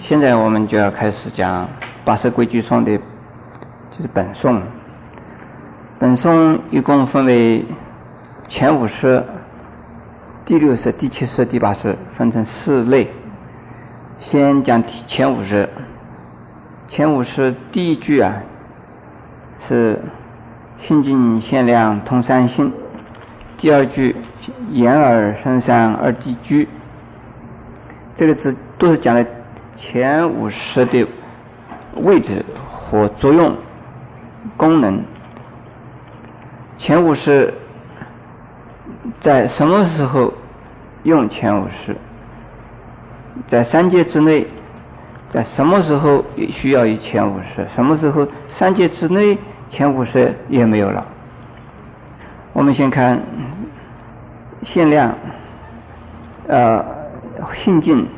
现在我们就要开始讲《八识规矩颂》的，就是本颂。本颂一共分为前五识、第六识、第七识、第八识，分成四类。先讲前五识。前五识第一句啊，是“心静限量通三性”。第二句“眼耳身三二地居”。这个字都是讲的。前五识的位置和作用、功能。前五识在什么时候用前五识？在三界之内，在什么时候需要一前五识？什么时候三界之内前五识也没有了？我们先看限量，呃，性境。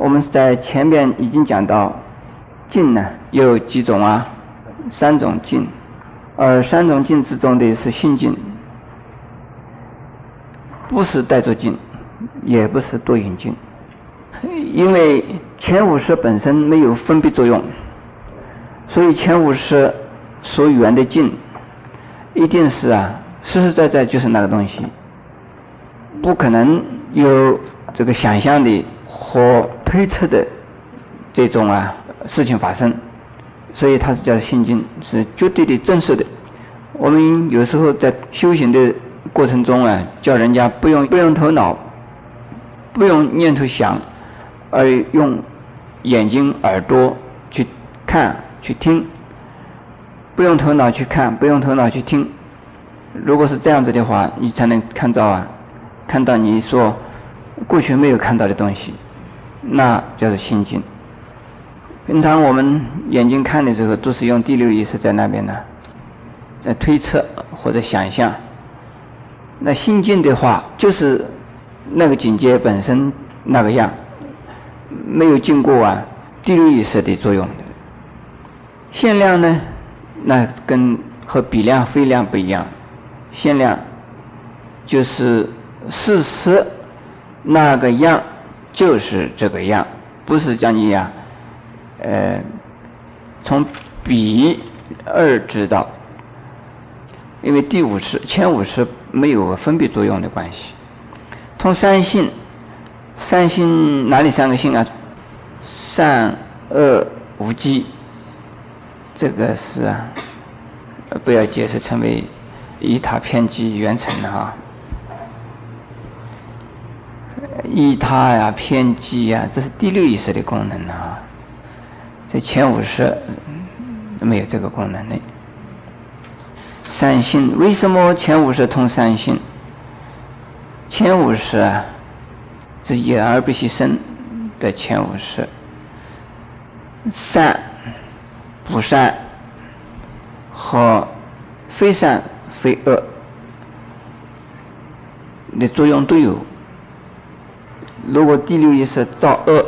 我们在前面已经讲到，境呢有几种啊？三种境，而三种境之中的是性境，不是带着镜，也不是多云境，因为前五识本身没有分别作用，所以前五识所缘的境，一定是啊实实在在就是那个东西，不可能有这个想象的。和推测的这种啊事情发生，所以它是叫心经，是绝对的真实的。我们有时候在修行的过程中啊，叫人家不用不用头脑，不用念头想，而用眼睛、耳朵去看、去听，不用头脑去看，不用头脑去听。如果是这样子的话，你才能看到啊，看到你说过去没有看到的东西。那就是心境。平常我们眼睛看的时候，都是用第六意识在那边呢，在推测或者想象。那心境的话，就是那个境界本身那个样，没有经过啊第六意识的作用。限量呢，那跟和比量、非量不一样。限量就是事实那个样。就是这个样，不是讲你呀，呃，从比二知道，因为第五识、前五识没有分别作用的关系。从三性，三性哪里三个性啊？善恶无记，这个是啊，不要解释成为以塔偏激缘成的哈。依他呀，偏激呀，这是第六意识的功能啊。在前五识没有这个功能的。三性为什么前五识通三性？前五识啊，是眼而不息生的前五识，善、不善和非善非恶的作用都有。如果第六意识造恶，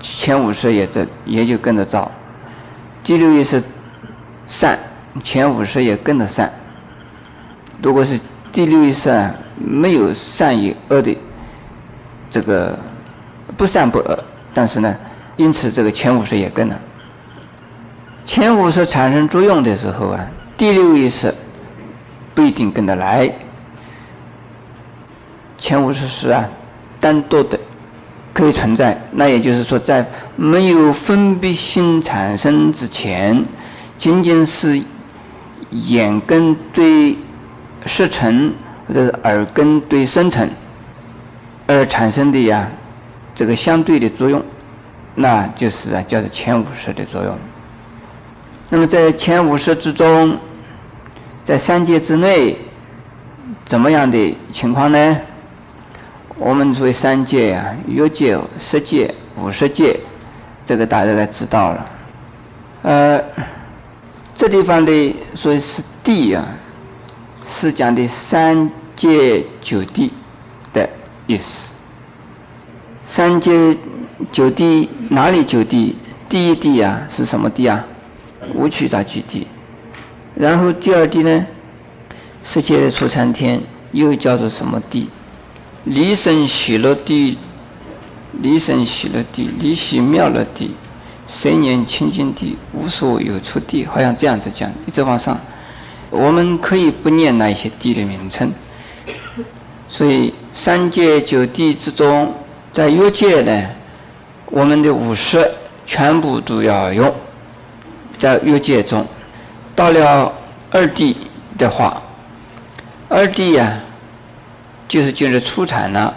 前五识也在，也就跟着造；第六意识善，前五识也跟着善。如果是第六意识没有善与恶的这个不善不恶，但是呢，因此这个前五识也跟了。前五识产生作用的时候啊，第六意识不一定跟得来。前五识是啊。单独的可以存在，那也就是说，在没有分别心产生之前，仅仅是眼根对色尘或者是耳根对声尘而产生的呀，这个相对的作用，那就是啊，叫做前五识的作用。那么在前五识之中，在三界之内，怎么样的情况呢？我们作为三界啊，欲界、色界、无色界，这个大家都知道了。呃，这地方的所以是地啊，是讲的三界九地的意思。三界九地哪里九地？第一地啊是什么地啊？无取杂居地。然后第二地呢，世界的出参天又叫做什么地？离身喜乐地离身喜乐地，离喜妙乐地，谁念清净地，无所有处地，好像这样子讲，一直往上。我们可以不念那些地的名称。所以三界九地之中，在欲界呢，我们的五识全部都要用。在欲界中，到了二地的话，二地呀，就是进入初禅了，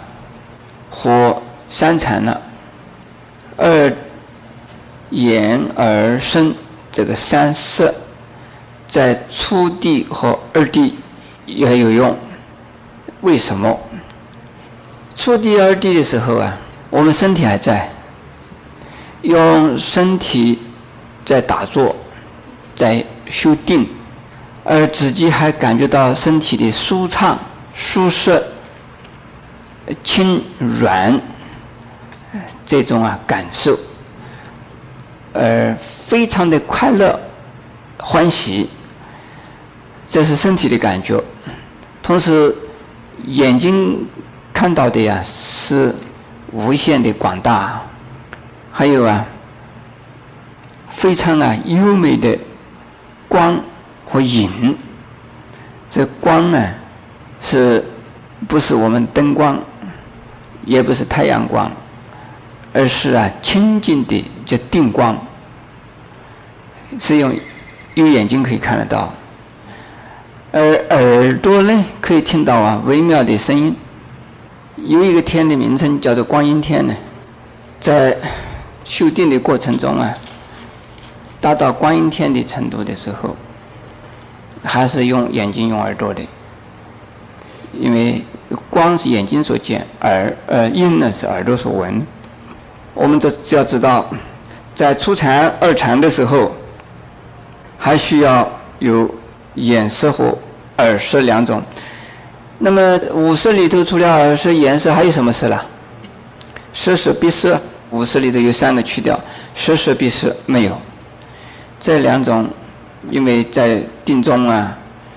或三禅了。二眼而生这个三色，在初地和二地也有用。为什么？初地二地的时候啊，我们身体还在，用身体在打坐，在修定，而自己还感觉到身体的舒畅、舒适、轻软这种啊感受，而非常的快乐、欢喜，这是身体的感觉，同时。眼睛看到的呀是无限的广大，还有啊非常啊优美的光和影。这光呢是不是我们灯光，也不是太阳光，而是啊清净的叫定光，是用用眼睛可以看得到。而耳朵呢，可以听到啊微妙的声音。有一个天的名称叫做观音天呢，在修定的过程中啊，达到观音天的程度的时候，还是用眼睛用耳朵的，因为光是眼睛所见，耳呃音呢是耳朵所闻。我们这只要知道，在初禅、二禅的时候，还需要有眼识和。耳识两种，那么五识里头除了耳识、眼识，还有什么识了？识识必识，五识里头有三个去掉，识识必识没有。这两种，因为在定中啊，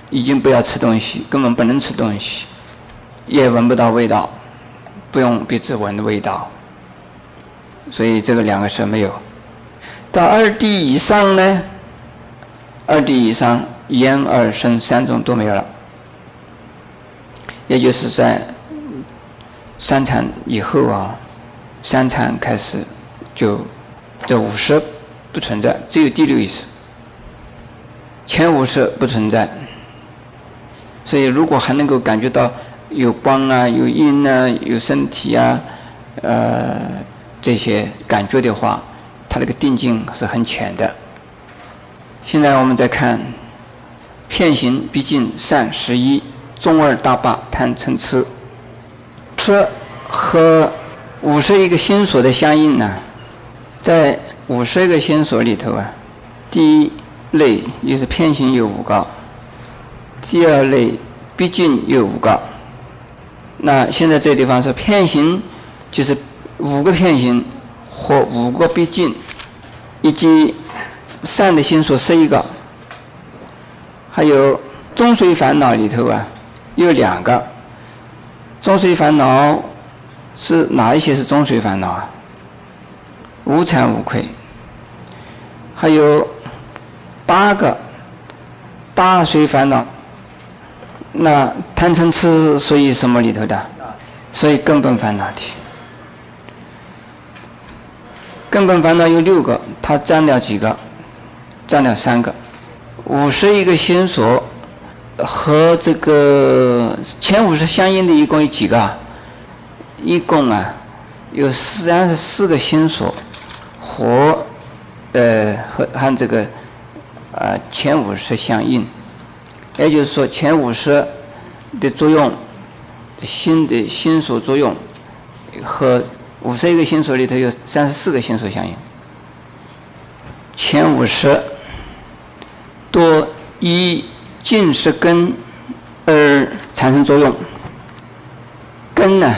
已经不要吃东西，根本不能吃东西，也闻不到味道，不用鼻子闻的味道，所以这个两个是没有。到二 D 以上呢？二 D 以上。眼耳身三种都没有了，也就是在三禅以后啊，三禅开始就这五识不存在，只有第六意识，前五识不存在。所以如果还能够感觉到有光啊、有音啊、有身体啊，呃这些感觉的话，它那个定境是很浅的。现在我们再看。片行毕竟善十一，中二大八贪嗔痴，这和五十一个心所的相应呢，在五十一个心所里头啊，第一类也是片行有五个，第二类毕竟有五个。那现在这个地方是片形，就是五个片形和五个毕竟，以及善的心所是一个。还有中水烦恼里头啊，有两个。中水烦恼是哪一些是中水烦恼啊？无惭无愧。还有八个大水烦恼。那贪嗔痴属于什么里头的？所以根本烦恼体。根本烦恼有六个，它占了几个？占了三个。五十一个心所和这个前五十相应的一共有几个？一共啊有三十四个心所和呃和和这个啊前五十相应，也就是说前五十的作用，心的心所作用和五十一个心所里头有三十四个心所相应，前五十。多依近识根而产生作用。根呢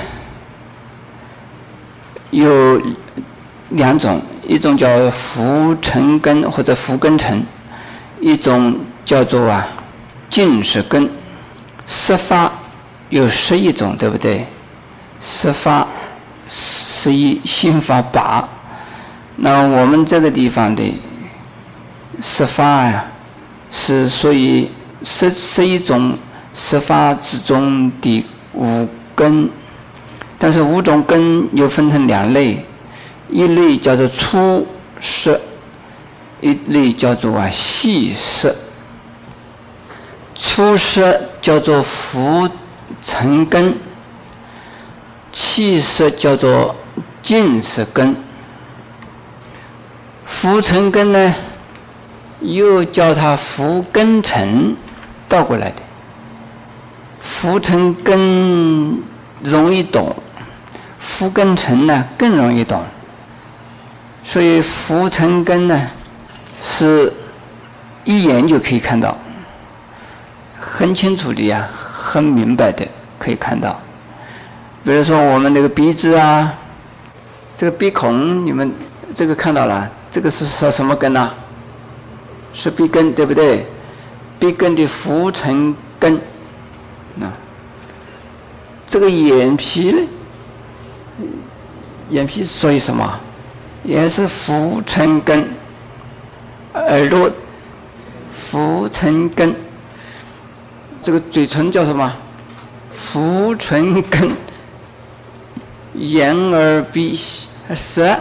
有两种，一种叫浮尘根或者浮根尘，一种叫做啊近识根。十法有十一种，对不对？十法十一心法八。那我们这个地方的十法呀，是属于十十一种十法之中的五根，但是五种根又分成两类，一类叫做粗色，一类叫做啊细色。粗色叫做浮尘根，气色叫做净色根。浮尘根呢，又叫它浮根尘，倒过来的。浮尘根容易懂，浮根尘呢更容易懂。所以浮尘根呢，是一眼就可以看到，很清楚的呀，很明白的可以看到。比如说我们那个鼻子啊，这个鼻孔，你们这个看到了。这个是说什么根呢？是鼻根，对不对？鼻根的浮尘根。啊，这个眼皮呢？眼皮属于什么？也是浮尘根。耳朵浮尘根。这个嘴唇叫什么？浮唇根。眼耳鼻舌。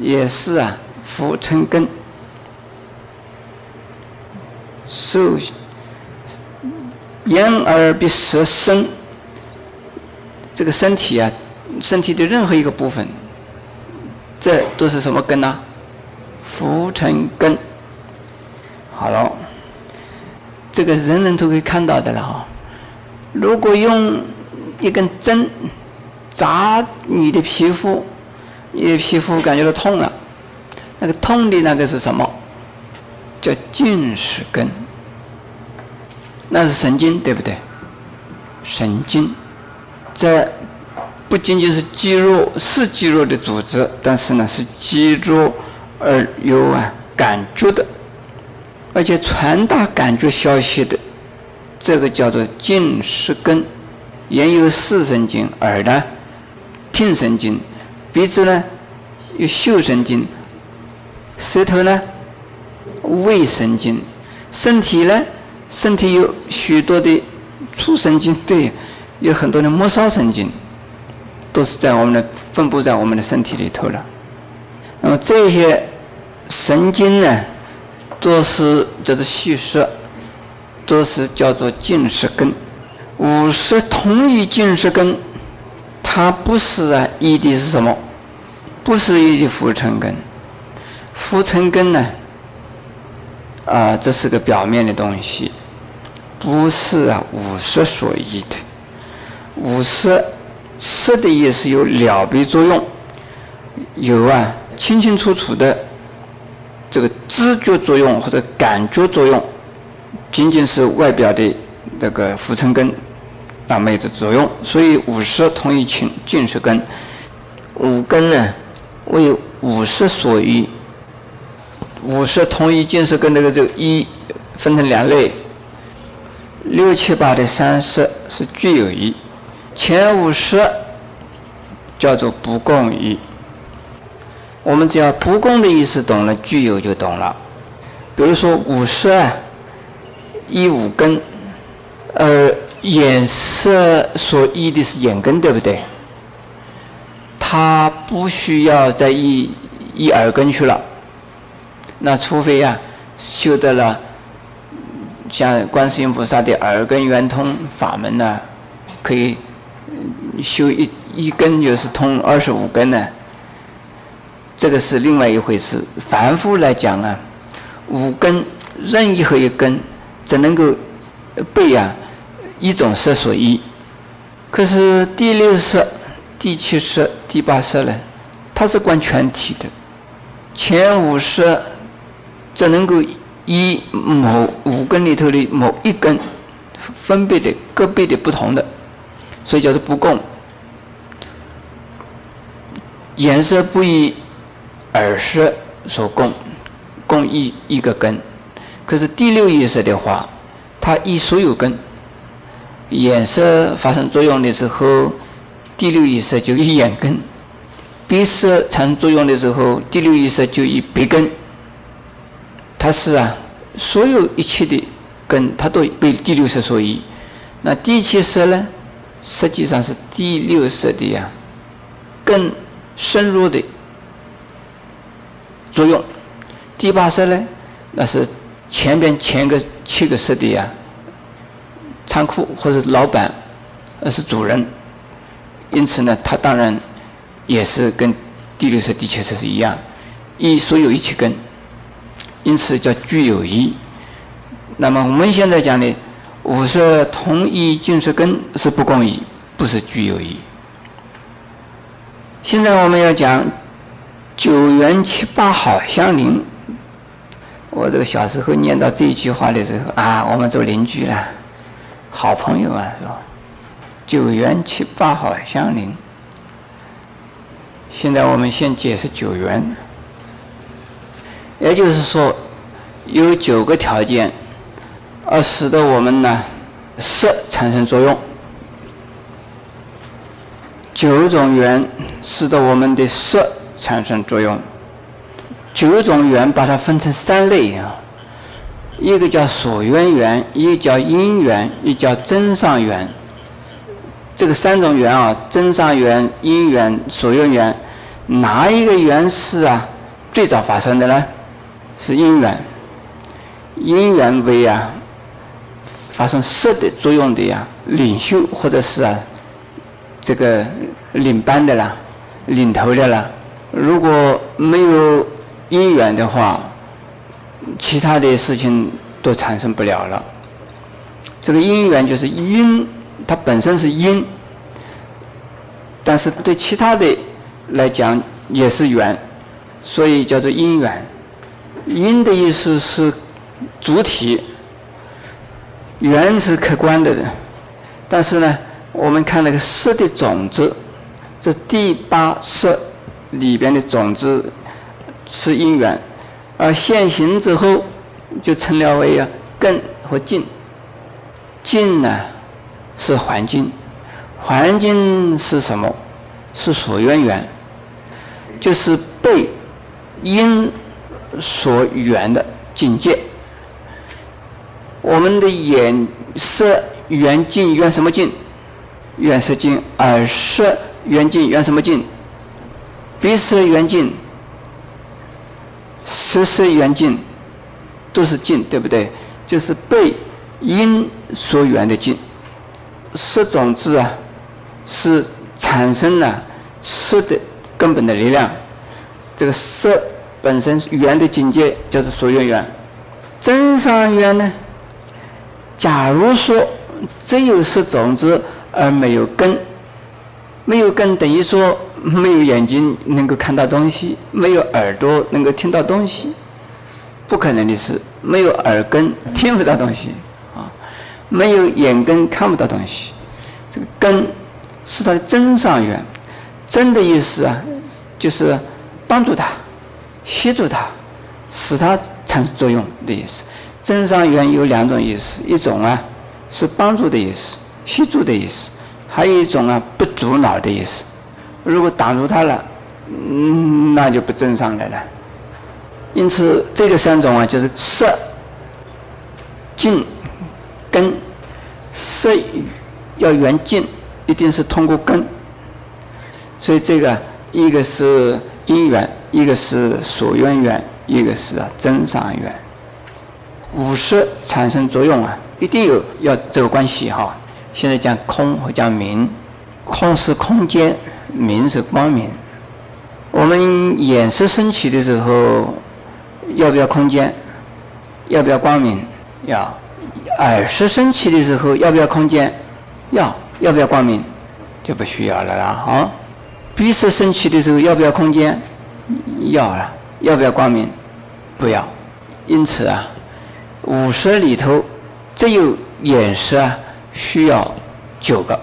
也是啊，浮唇根，受眼耳鼻舌身，这个身体啊，身体的任何一个部分，这都是什么根呢？浮尘根。好了，这个人人都可以看到的了哈。如果用一根针扎你的皮肤。你的皮肤感觉到痛了，那个痛的那个是什么？叫近视根，那是神经，对不对？神经，这不仅仅是肌肉，是肌肉的组织，但是呢是肌肉而有啊感觉的，而且传达感觉消息的，这个叫做近视根。眼有视神经，耳呢听神经。鼻子呢有嗅神经，舌头呢味神经，身体呢身体有许多的触神经，对，有很多的末梢神经，都是在我们的分布在我们的身体里头了。那么这些神经呢，都是叫做细色，都是叫做近视根。五色同一近视根，它不是啊，一的是什么？不是一的浮尘根，浮尘根呢？啊，这是个表面的东西，不是啊五色所依的。五色色的意思有了别作用，有啊清清楚楚的这个知觉作用或者感觉作用，仅仅是外表的这个浮尘根那没这作用，所以五色同一清净色根，五根呢？为五色所依，五色同一净色跟那个这个一分成两类，六七八的三色是具有一，前五色叫做不共一。我们只要不共的意思懂了，具有就懂了。比如说五色啊，一五根，呃，眼色所依的是眼根，对不对？他不需要再一一耳根去了，那除非呀修得了像观世音菩萨的耳根圆通法门呢，可以修一一根就是通二十五根呢，这个是另外一回事。凡夫来讲啊，五根任意和一根只能够被啊一种色所依，可是第六色。第七色、第八色呢，它是观全体的。前五色只能够依某五根里头的某一根分别的、个别的不同的，所以叫做不共。颜色不一耳识所供，共一一个根。可是第六意识的话，它以所有根。眼色发生作用的时候。第六意识就一眼根，鼻色产生作用的时候，第六意识就以鼻根。它是啊，所有一切的根，它都被第六色所依。那第七色呢，实际上是第六色的呀，更深入的作用。第八色呢，那是前边前个七个色的呀，仓库或者老板，而是主人。因此呢，他当然也是跟第六色、第七色是一样，一所有一起根。因此叫具有一。那么我们现在讲的五色同一净色根是不共一，不是具有一。现在我们要讲九元七八好相邻。我这个小时候念到这句话的时候啊，我们做邻居了，好朋友啊，是吧？九元七八好相邻。现在我们先解释九元。也就是说，有九个条件，而使得我们呢色产生作用。九种缘使得我们的色产生作用。九种缘把它分成三类啊，一个叫所缘缘，一个叫因缘，一叫真上缘。这个三种缘啊，真上缘、因缘、所缘缘，哪一个缘是啊最早发生的呢？是因缘，因缘为啊发生色的作用的呀，领袖或者是啊这个领班的啦，领头的啦。如果没有因缘的话，其他的事情都产生不了了。这个因缘就是因，它本身是因，但是对其他的来讲也是缘，所以叫做因缘。因的意思是主体，缘是客观的，但是呢，我们看那个色的种子，这第八色里边的种子是因缘，而现行之后就成了为啊根和境。境呢是环境，环境是什么？是所缘缘，就是被因。所缘的境界，我们的眼色缘境缘什么境？缘色境。耳色缘境缘什么境？鼻色缘境。舌色缘境，都是境，对不对？就是被因所缘的境。色种子啊，是产生了色的根本的力量。这个色。本身缘的境界就是所缘缘，真上缘呢？假如说只有色种子而没有根，没有根等于说没有眼睛能够看到东西，没有耳朵能够听到东西，不可能的事。没有耳根听不到东西啊，没有眼根看不到东西。这个根是它的真上缘，真的意思啊，就是帮助他。协助它，使它产生作用的意思。真上缘有两种意思，一种啊是帮助的意思，协助的意思；还有一种啊不阻挠的意思。如果挡住它了，嗯，那就不正上来了。因此，这个三种啊，就是色、静、根。色要缘静，一定是通过根。所以，这个一个是因缘。一个是所缘缘，一个是啊真上缘。五色产生作用啊，一定有要这个关系哈。现在讲空和讲明，空是空间，明是光明。我们眼识升起的时候，要不要空间？要不要光明？要。耳识升起的时候，要不要空间？要。要不要光明？就不需要了啦。啊。鼻识升起的时候，要不要空间？要了，要不要光明？不要。因此啊，五色里头只有眼识啊需要九个，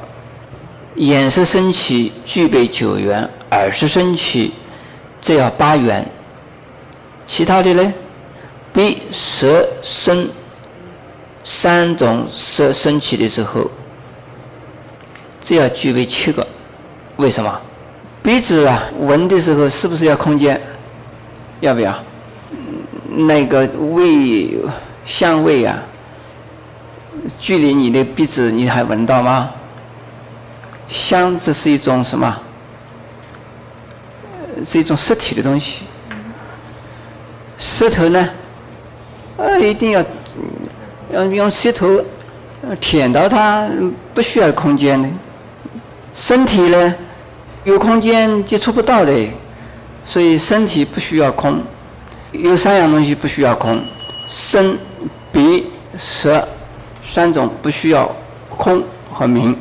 眼识升起具备九元，耳识升起只要八元，其他的呢？鼻、舌、身三种色升起的时候，只要具备七个。为什么？鼻子啊，闻的时候是不是要空间？要不要？那个味香味啊，距离你的鼻子你还闻到吗？香这是一种什么？是一种实体的东西。舌头呢？呃，一定要要用舌头舔到它，不需要空间的。身体呢，有空间接触不到的，所以身体不需要空。有三样东西不需要空：身、鼻、舌三种不需要空和明。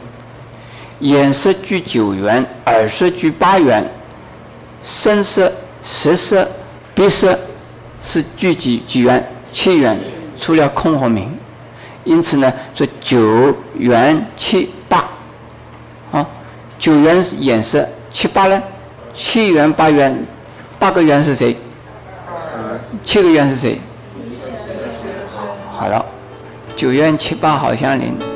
眼色居九元，耳色居八元，声色、舌色、鼻色是聚几几元？七元，除了空和明。因此呢，说九元七八，啊，九元是眼色，七八呢？七元八元，八个元是谁？七个元是谁？好了，九元七八好相邻。